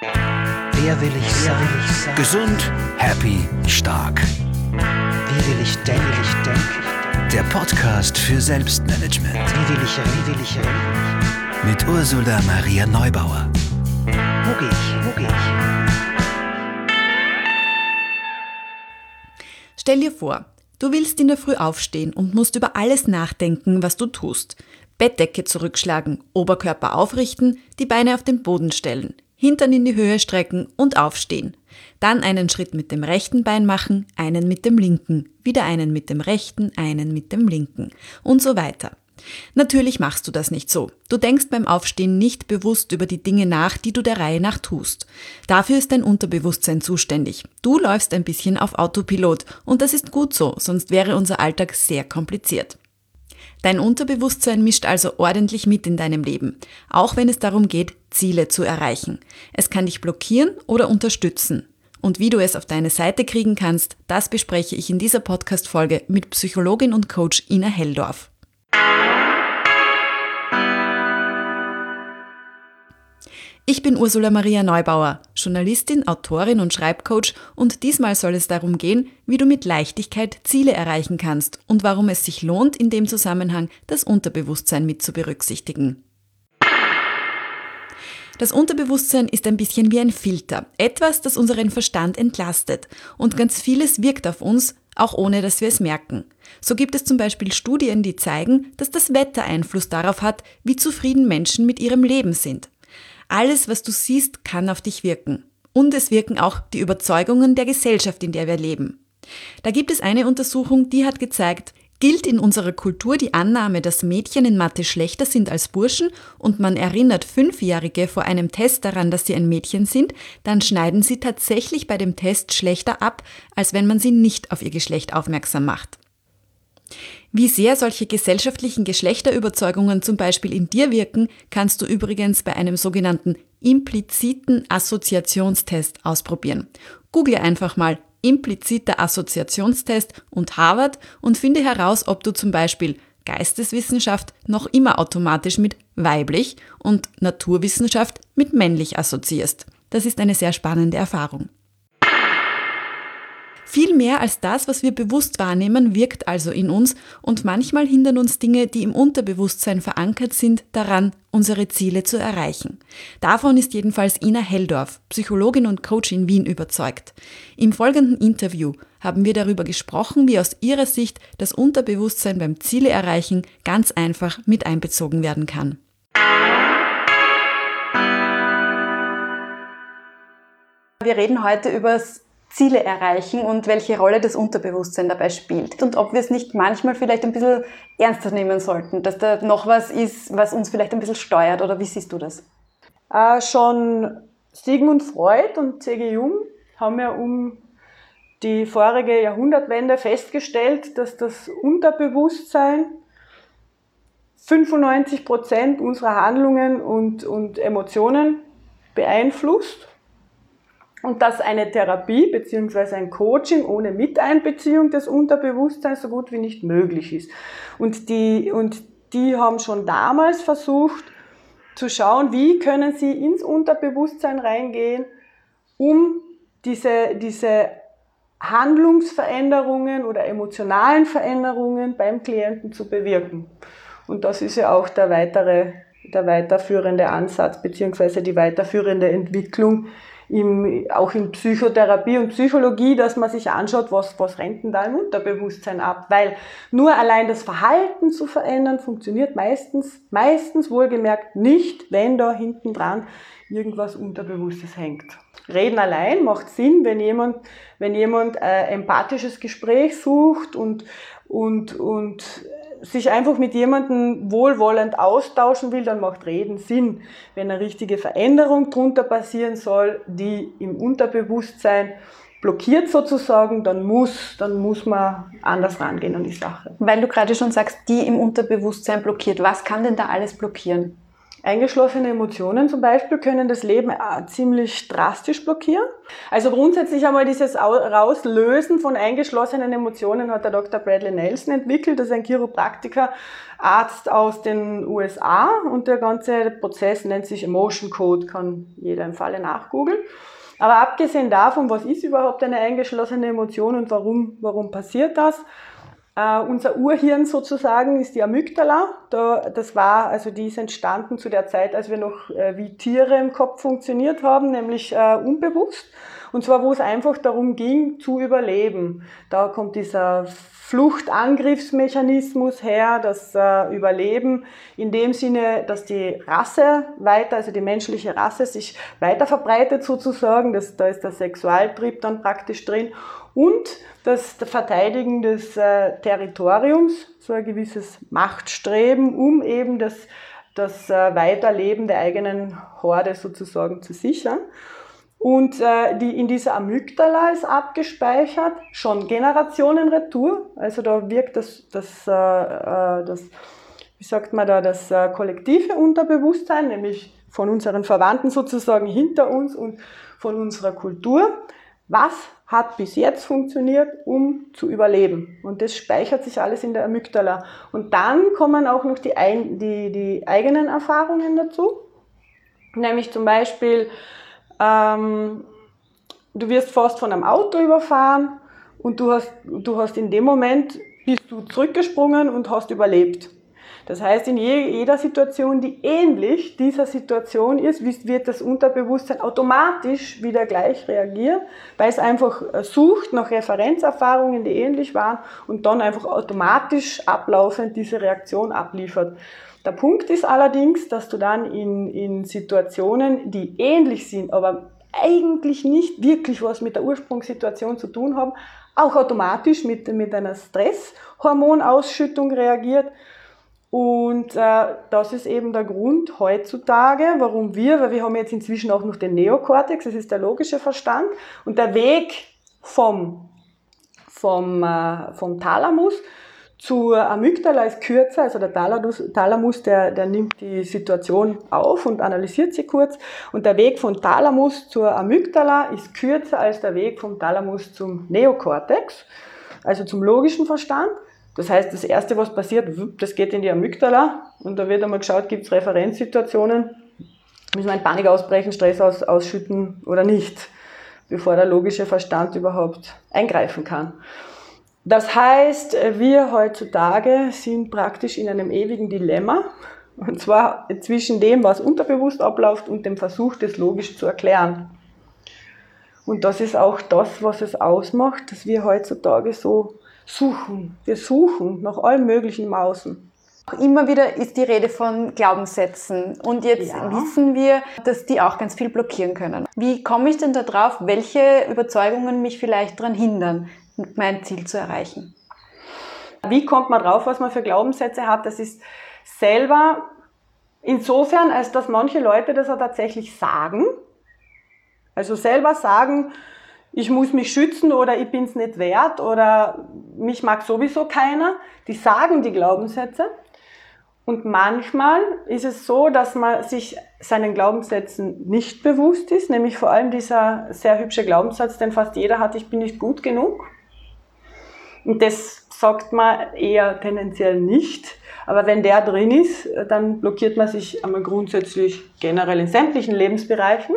Wer will ich sein? Gesund, happy, stark. Wie will ich denken? Wie will ich denken? Der Podcast für Selbstmanagement Wie will ich reden? Wie will ich reden? mit Ursula Maria Neubauer. Wo gehe ich? Wo gehe ich? Stell dir vor, du willst in der Früh aufstehen und musst über alles nachdenken, was du tust. Bettdecke zurückschlagen, Oberkörper aufrichten, die Beine auf den Boden stellen, Hintern in die Höhe strecken und aufstehen. Dann einen Schritt mit dem rechten Bein machen, einen mit dem linken, wieder einen mit dem rechten, einen mit dem linken und so weiter. Natürlich machst du das nicht so. Du denkst beim Aufstehen nicht bewusst über die Dinge nach, die du der Reihe nach tust. Dafür ist dein Unterbewusstsein zuständig. Du läufst ein bisschen auf Autopilot und das ist gut so, sonst wäre unser Alltag sehr kompliziert. Dein Unterbewusstsein mischt also ordentlich mit in deinem Leben, auch wenn es darum geht, Ziele zu erreichen. Es kann dich blockieren oder unterstützen. Und wie du es auf deine Seite kriegen kannst, das bespreche ich in dieser Podcast-Folge mit Psychologin und Coach Ina Helldorf. Ich bin Ursula Maria Neubauer, Journalistin, Autorin und Schreibcoach und diesmal soll es darum gehen, wie du mit Leichtigkeit Ziele erreichen kannst und warum es sich lohnt, in dem Zusammenhang das Unterbewusstsein mit zu berücksichtigen. Das Unterbewusstsein ist ein bisschen wie ein Filter, etwas, das unseren Verstand entlastet und ganz vieles wirkt auf uns, auch ohne dass wir es merken. So gibt es zum Beispiel Studien, die zeigen, dass das Wetter Einfluss darauf hat, wie zufrieden Menschen mit ihrem Leben sind. Alles, was du siehst, kann auf dich wirken. Und es wirken auch die Überzeugungen der Gesellschaft, in der wir leben. Da gibt es eine Untersuchung, die hat gezeigt, gilt in unserer Kultur die Annahme, dass Mädchen in Mathe schlechter sind als Burschen und man erinnert Fünfjährige vor einem Test daran, dass sie ein Mädchen sind, dann schneiden sie tatsächlich bei dem Test schlechter ab, als wenn man sie nicht auf ihr Geschlecht aufmerksam macht. Wie sehr solche gesellschaftlichen Geschlechterüberzeugungen zum Beispiel in dir wirken, kannst du übrigens bei einem sogenannten impliziten Assoziationstest ausprobieren. Google einfach mal impliziter Assoziationstest und Harvard und finde heraus, ob du zum Beispiel Geisteswissenschaft noch immer automatisch mit weiblich und Naturwissenschaft mit männlich assoziierst. Das ist eine sehr spannende Erfahrung. Viel mehr als das, was wir bewusst wahrnehmen, wirkt also in uns und manchmal hindern uns Dinge, die im Unterbewusstsein verankert sind, daran, unsere Ziele zu erreichen. Davon ist jedenfalls Ina Helldorf, Psychologin und Coach in Wien, überzeugt. Im folgenden Interview haben wir darüber gesprochen, wie aus ihrer Sicht das Unterbewusstsein beim Ziele erreichen ganz einfach mit einbezogen werden kann. Wir reden heute über das Ziele erreichen und welche Rolle das Unterbewusstsein dabei spielt. Und ob wir es nicht manchmal vielleicht ein bisschen ernster nehmen sollten, dass da noch was ist, was uns vielleicht ein bisschen steuert, oder wie siehst du das? Äh, schon Sigmund Freud und C.G. Jung haben ja um die vorige Jahrhundertwende festgestellt, dass das Unterbewusstsein 95 Prozent unserer Handlungen und, und Emotionen beeinflusst und dass eine Therapie bzw. ein Coaching ohne Miteinbeziehung des Unterbewusstseins so gut wie nicht möglich ist. Und die, und die haben schon damals versucht zu schauen, wie können sie ins Unterbewusstsein reingehen, um diese, diese Handlungsveränderungen oder emotionalen Veränderungen beim Klienten zu bewirken. Und das ist ja auch der weitere, der weiterführende Ansatz beziehungsweise die weiterführende Entwicklung, im, auch in Psychotherapie und Psychologie, dass man sich anschaut, was, was rennt denn da im Unterbewusstsein ab. Weil nur allein das Verhalten zu verändern, funktioniert meistens, meistens wohlgemerkt nicht, wenn da hinten dran irgendwas Unterbewusstes hängt. Reden allein macht Sinn, wenn jemand, wenn jemand äh, empathisches Gespräch sucht und, und, und sich einfach mit jemandem wohlwollend austauschen will, dann macht Reden Sinn. Wenn eine richtige Veränderung drunter passieren soll, die im Unterbewusstsein blockiert sozusagen, dann muss, dann muss man anders rangehen an die Sache. Weil du gerade schon sagst, die im Unterbewusstsein blockiert. Was kann denn da alles blockieren? Eingeschlossene Emotionen zum Beispiel können das Leben äh, ziemlich drastisch blockieren. Also grundsätzlich einmal dieses Rauslösen von eingeschlossenen Emotionen hat der Dr. Bradley Nelson entwickelt. Das ist ein Chiropraktiker, Arzt aus den USA und der ganze Prozess nennt sich Emotion Code, kann jeder im Falle nachgoogeln. Aber abgesehen davon, was ist überhaupt eine eingeschlossene Emotion und warum, warum passiert das? Uh, unser Urhirn sozusagen ist die Amygdala. Da, das war, also die ist entstanden zu der Zeit, als wir noch äh, wie Tiere im Kopf funktioniert haben, nämlich äh, unbewusst. Und zwar, wo es einfach darum ging, zu überleben. Da kommt dieser Fluchtangriffsmechanismus her, das äh, Überleben in dem Sinne, dass die Rasse weiter, also die menschliche Rasse sich weiter verbreitet sozusagen. Das, da ist der Sexualtrieb dann praktisch drin und das Verteidigen des äh, Territoriums, so ein gewisses Machtstreben, um eben das, das äh, Weiterleben der eigenen Horde sozusagen zu sichern. Und äh, die, in dieser Amygdala ist abgespeichert, schon Generationenretour. Also da wirkt das, das, äh, äh, das wie sagt man da, das äh, kollektive Unterbewusstsein, nämlich von unseren Verwandten sozusagen hinter uns und von unserer Kultur. Was hat bis jetzt funktioniert, um zu überleben. Und das speichert sich alles in der Amygdala. Und dann kommen auch noch die, die, die eigenen Erfahrungen dazu. Nämlich zum Beispiel, ähm, du wirst fast von einem Auto überfahren und du hast, du hast in dem Moment, bist du zurückgesprungen und hast überlebt. Das heißt, in jeder Situation, die ähnlich dieser Situation ist, wird das Unterbewusstsein automatisch wieder gleich reagieren, weil es einfach äh, sucht nach Referenzerfahrungen, die ähnlich waren und dann einfach automatisch ablaufend diese Reaktion abliefert. Der Punkt ist allerdings, dass du dann in, in Situationen, die ähnlich sind, aber eigentlich nicht wirklich was mit der Ursprungssituation zu tun haben, auch automatisch mit, mit einer Stresshormonausschüttung reagiert und äh, das ist eben der Grund heutzutage, warum wir, weil wir haben jetzt inzwischen auch noch den Neokortex, das ist der logische Verstand, und der Weg vom, vom, äh, vom Thalamus zur Amygdala ist kürzer, also der Thalamus, der, der nimmt die Situation auf und analysiert sie kurz. Und der Weg von Thalamus zur Amygdala ist kürzer als der Weg vom Thalamus zum Neokortex, also zum logischen Verstand. Das heißt, das Erste, was passiert, das geht in die Amygdala und da wird einmal geschaut, gibt es Referenzsituationen, müssen wir in Panik ausbrechen, Stress aus, ausschütten oder nicht, bevor der logische Verstand überhaupt eingreifen kann. Das heißt, wir heutzutage sind praktisch in einem ewigen Dilemma, und zwar zwischen dem, was unterbewusst abläuft und dem Versuch, das logisch zu erklären. Und das ist auch das, was es ausmacht, dass wir heutzutage so suchen. Wir suchen nach allem Möglichen im Außen. Immer wieder ist die Rede von Glaubenssätzen und jetzt ja. wissen wir, dass die auch ganz viel blockieren können. Wie komme ich denn da drauf, welche Überzeugungen mich vielleicht daran hindern, mein Ziel zu erreichen? Wie kommt man drauf, was man für Glaubenssätze hat? Das ist selber insofern, als dass manche Leute das auch tatsächlich sagen. Also selber sagen, ich muss mich schützen oder ich bin es nicht wert oder mich mag sowieso keiner. Die sagen die Glaubenssätze. Und manchmal ist es so, dass man sich seinen Glaubenssätzen nicht bewusst ist, nämlich vor allem dieser sehr hübsche Glaubenssatz, den fast jeder hat, ich bin nicht gut genug. Und das sagt man eher tendenziell nicht. Aber wenn der drin ist, dann blockiert man sich einmal grundsätzlich generell in sämtlichen Lebensbereichen.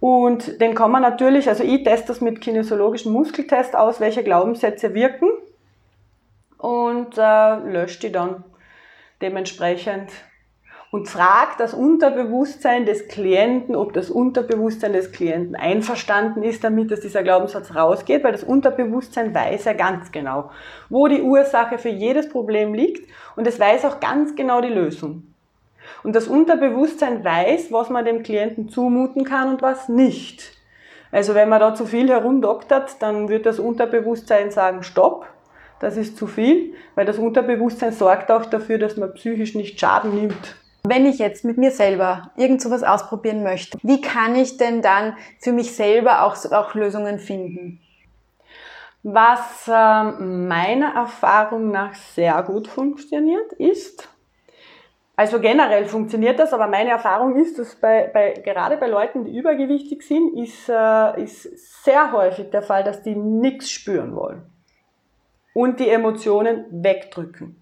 Und den kann man natürlich, also ich teste das mit kinesiologischen Muskeltest aus, welche Glaubenssätze wirken und äh, lösche die dann dementsprechend und fragt das Unterbewusstsein des Klienten, ob das Unterbewusstsein des Klienten einverstanden ist damit, dass dieser Glaubenssatz rausgeht, weil das Unterbewusstsein weiß ja ganz genau, wo die Ursache für jedes Problem liegt und es weiß auch ganz genau die Lösung. Und das Unterbewusstsein weiß, was man dem Klienten zumuten kann und was nicht. Also wenn man da zu viel herumdoktert, dann wird das Unterbewusstsein sagen, stopp, das ist zu viel, weil das Unterbewusstsein sorgt auch dafür, dass man psychisch nicht Schaden nimmt. Wenn ich jetzt mit mir selber irgend sowas ausprobieren möchte, wie kann ich denn dann für mich selber auch, auch Lösungen finden? Was äh, meiner Erfahrung nach sehr gut funktioniert, ist, Also generell funktioniert das, aber meine Erfahrung ist, dass bei, bei gerade bei Leuten, die übergewichtig sind, ist, äh, ist sehr häufig der Fall, dass die nichts spüren wollen und die Emotionen wegdrücken.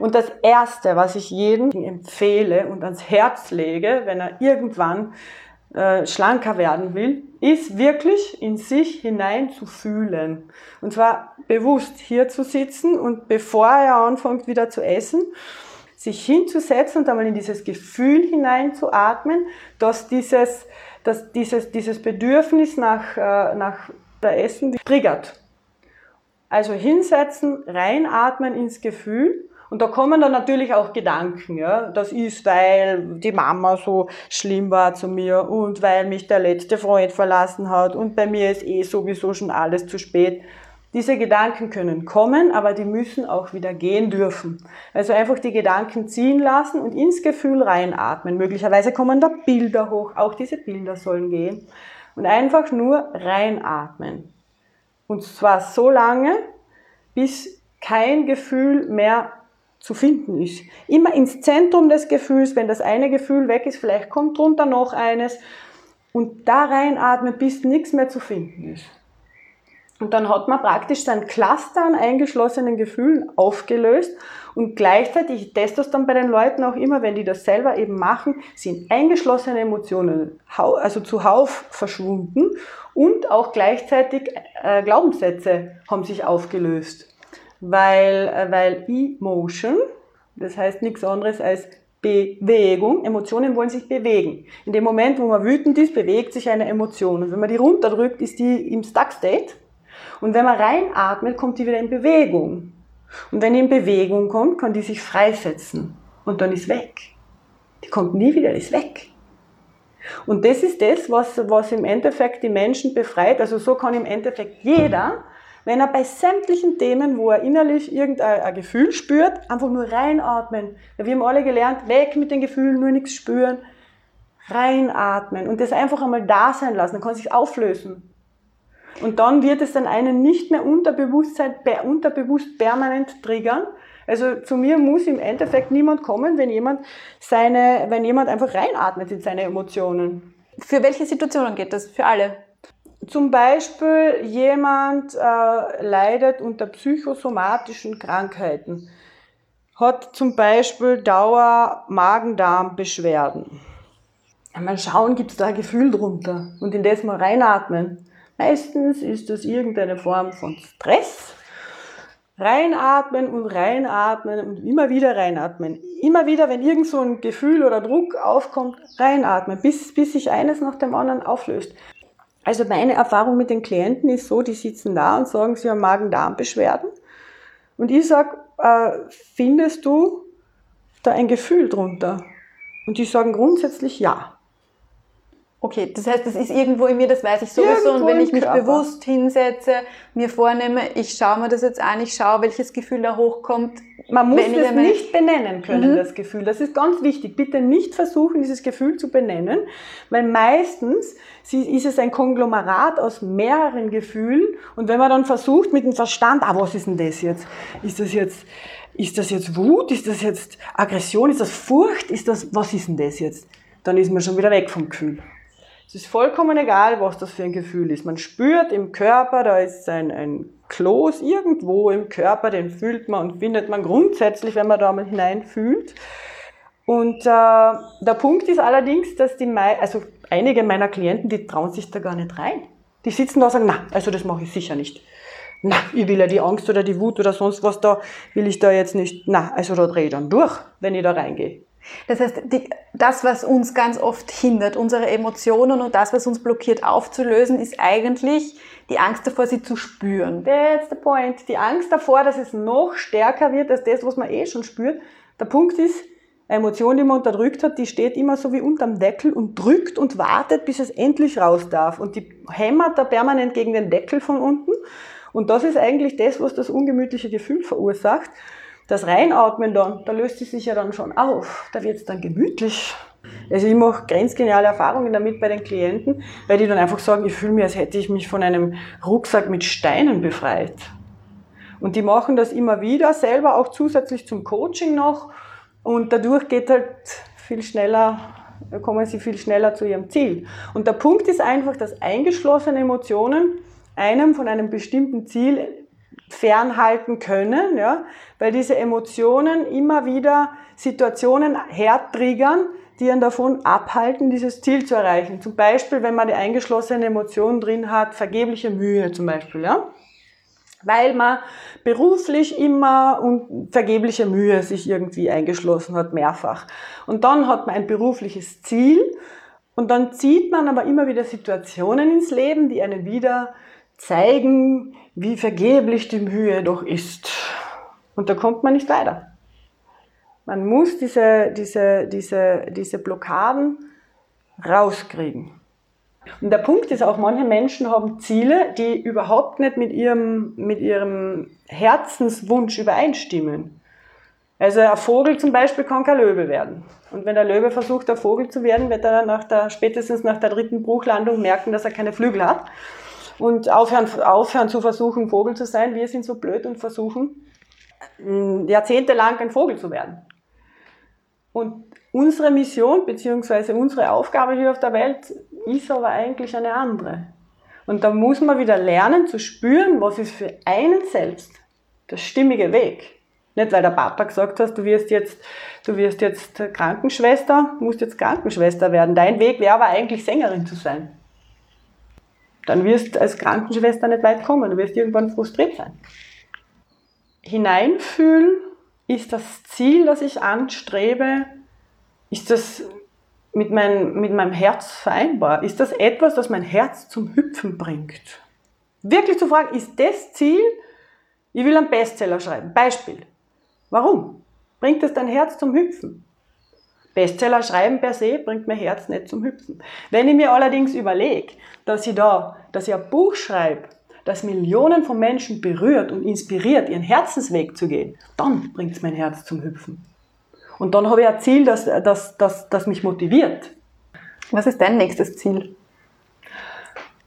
Und das Erste, was ich jedem empfehle und ans Herz lege, wenn er irgendwann äh, schlanker werden will, ist wirklich in sich hinein zu fühlen. Und zwar bewusst hier zu sitzen und bevor er anfängt wieder zu essen, sich hinzusetzen und einmal in dieses Gefühl hineinzuatmen, dass dieses, dass dieses, dieses Bedürfnis nach, äh, nach Essen triggert. Also hinsetzen, reinatmen ins Gefühl und da kommen dann natürlich auch Gedanken, ja. Das ist, weil die Mama so schlimm war zu mir und weil mich der letzte Freund verlassen hat und bei mir ist eh sowieso schon alles zu spät. Diese Gedanken können kommen, aber die müssen auch wieder gehen dürfen. Also einfach die Gedanken ziehen lassen und ins Gefühl reinatmen. Möglicherweise kommen da Bilder hoch, auch diese Bilder sollen gehen. Und einfach nur reinatmen. Und zwar so lange, bis kein Gefühl mehr zu finden ist. Immer ins Zentrum des Gefühls, wenn das eine Gefühl weg ist, vielleicht kommt drunter noch eines und da reinatmen, bis nichts mehr zu finden ist. Und dann hat man praktisch sein Cluster an eingeschlossenen Gefühlen aufgelöst und gleichzeitig, ich teste das dann bei den Leuten auch immer, wenn die das selber eben machen, sind eingeschlossene Emotionen also zuhauf verschwunden und auch gleichzeitig äh, Glaubenssätze haben sich aufgelöst. Weil, äh, weil Emotion, das heißt nichts anderes als Bewegung. Emotionen wollen sich bewegen. In dem Moment, wo man wütend ist, bewegt sich eine Emotion. Und wenn man die runterdrückt, ist die im Stuck State. Und wenn man reinatmet, kommt die wieder in Bewegung. Und wenn die in Bewegung kommt, kann die sich freisetzen. Und dann ist weg. Die kommt nie wieder, ist weg. Und das ist das, was, was im Endeffekt die Menschen befreit. Also so kann im Endeffekt jeder, wenn er bei sämtlichen Themen, wo er innerlich irgendein Gefühl spürt, einfach nur reinatmen. Wir haben alle gelernt, weg mit den Gefühlen, nur nichts spüren. Reinatmen und das einfach einmal da sein lassen. Dann kann sich auflösen. Und dann wird es dann einen nicht mehr Unterbewusstsein, unterbewusst permanent triggern. Also zu mir muss im Endeffekt niemand kommen, wenn jemand seine, wenn jemand einfach reinatmet in seine Emotionen. Für welche Situationen geht das? Für alle? Zum Beispiel jemand äh, leidet unter psychosomatischen Krankheiten, hat zum Beispiel Dauer Magen-Darm-Beschwerden. Mal schauen, gibt es da ein Gefühl drunter und in das mal reinatmen. Meistens ist das irgendeine Form von Stress. Reinatmen und reinatmen und immer wieder reinatmen. Immer wieder, wenn irgend so ein Gefühl oder Druck aufkommt, reinatmen, bis, bis sich eines nach dem anderen auflöst. Also meine Erfahrung mit den Klienten ist so, die sitzen da und sagen, sie haben Magen-Darm-Beschwerden. Und ich sage, äh, findest du da ein Gefühl drunter? Und die sagen grundsätzlich ja. Okay, das heißt, das ist irgendwo in mir, das weiß ich sowieso. Irgendwo und wenn ich mich Körper. bewusst hinsetze, mir vornehme, ich schaue mir das jetzt an, ich schaue, welches Gefühl da hochkommt. Man muss es nicht benennen können, mhm. das Gefühl. Das ist ganz wichtig. Bitte nicht versuchen, dieses Gefühl zu benennen, weil meistens ist es ein Konglomerat aus mehreren Gefühlen. Und wenn man dann versucht, mit dem Verstand, ah, was ist denn das jetzt? Ist das jetzt, ist das jetzt Wut? Ist das jetzt Aggression? Ist das Furcht? Ist das, was ist denn das jetzt? Dann ist man schon wieder weg vom Gefühl. Es ist vollkommen egal, was das für ein Gefühl ist. Man spürt im Körper, da ist ein, ein Kloß irgendwo im Körper, den fühlt man und findet man grundsätzlich, wenn man da mal hineinfühlt. Und äh, der Punkt ist allerdings, dass die, also einige meiner Klienten, die trauen sich da gar nicht rein. Die sitzen da und sagen, na, also das mache ich sicher nicht. Na, ich will ja die Angst oder die Wut oder sonst was da, will ich da jetzt nicht. Na, also da drehe ich dann durch, wenn ich da reingehe. Das heißt, die, das, was uns ganz oft hindert, unsere Emotionen und das, was uns blockiert aufzulösen, ist eigentlich die Angst davor, sie zu spüren. That's the point. Die Angst davor, dass es noch stärker wird als das, was man eh schon spürt. Der Punkt ist, eine Emotion, die man unterdrückt hat, die steht immer so wie unterm Deckel und drückt und wartet, bis es endlich raus darf. Und die hämmert da permanent gegen den Deckel von unten. Und das ist eigentlich das, was das ungemütliche Gefühl verursacht. Das Reinatmen dann, da löst es sich ja dann schon auf. Da wird es dann gemütlich. Also ich mache grenzgeniale Erfahrungen damit bei den Klienten, weil die dann einfach sagen, ich fühle mich, als hätte ich mich von einem Rucksack mit Steinen befreit. Und die machen das immer wieder, selber auch zusätzlich zum Coaching noch. Und dadurch geht halt viel schneller, kommen sie viel schneller zu ihrem Ziel. Und der Punkt ist einfach, dass eingeschlossene Emotionen einem von einem bestimmten Ziel fernhalten können, ja, weil diese Emotionen immer wieder Situationen hertriggern, die einen davon abhalten, dieses Ziel zu erreichen. Zum Beispiel, wenn man die eingeschlossene Emotion drin hat, vergebliche Mühe zum Beispiel, ja, weil man beruflich immer und vergebliche Mühe sich irgendwie eingeschlossen hat, mehrfach. Und dann hat man ein berufliches Ziel und dann zieht man aber immer wieder Situationen ins Leben, die einen wieder zeigen, wie vergeblich die Mühe doch ist. Und da kommt man nicht weiter. Man muss diese, diese, diese, diese Blockaden rauskriegen. Und der Punkt ist auch, manche Menschen haben Ziele, die überhaupt nicht mit ihrem, mit ihrem Herzenswunsch übereinstimmen. Also ein Vogel zum Beispiel kann kein Löwe werden. Und wenn der Löwe versucht, ein Vogel zu werden, wird er nach der, spätestens nach der dritten Bruchlandung merken, dass er keine Flügel hat. Und aufhören, aufhören zu versuchen, Vogel zu sein. Wir sind so blöd und versuchen, jahrzehntelang ein Vogel zu werden. Und unsere Mission bzw. unsere Aufgabe hier auf der Welt ist aber eigentlich eine andere. Und da muss man wieder lernen zu spüren, was ist für einen selbst der stimmige Weg. Nicht, weil der Papa gesagt hat, du wirst jetzt, du wirst jetzt Krankenschwester, musst jetzt Krankenschwester werden. Dein Weg wäre aber eigentlich Sängerin zu sein. Dann wirst du als Krankenschwester nicht weit kommen, du wirst irgendwann frustriert sein. Hineinfühlen ist das Ziel, das ich anstrebe, ist das mit, mein, mit meinem Herz vereinbar? Ist das etwas, das mein Herz zum Hüpfen bringt? Wirklich zu fragen, ist das Ziel, ich will einen Bestseller schreiben. Beispiel. Warum? Bringt das dein Herz zum Hüpfen? Bestseller schreiben per se bringt mein Herz nicht zum Hüpfen. Wenn ich mir allerdings überlege, dass ich da, dass ich ein Buch schreibe, das Millionen von Menschen berührt und inspiriert, ihren Herzensweg zu gehen, dann bringt es mein Herz zum Hüpfen. Und dann habe ich ein Ziel, das, das, das, das mich motiviert. Was ist dein nächstes Ziel?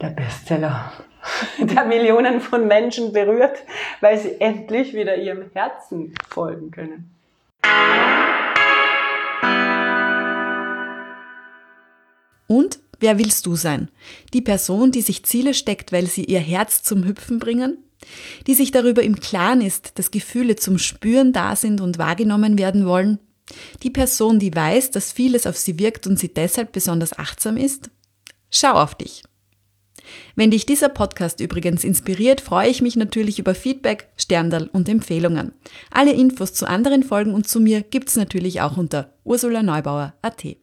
Der Bestseller, der Millionen von Menschen berührt, weil sie endlich wieder ihrem Herzen folgen können. Und wer willst du sein? Die Person, die sich Ziele steckt, weil sie ihr Herz zum Hüpfen bringen? Die sich darüber im Klaren ist, dass Gefühle zum Spüren da sind und wahrgenommen werden wollen? Die Person, die weiß, dass vieles auf sie wirkt und sie deshalb besonders achtsam ist? Schau auf dich. Wenn dich dieser Podcast übrigens inspiriert, freue ich mich natürlich über Feedback, Sterndal und Empfehlungen. Alle Infos zu anderen Folgen und zu mir gibt's natürlich auch unter ursulaneubauer.at.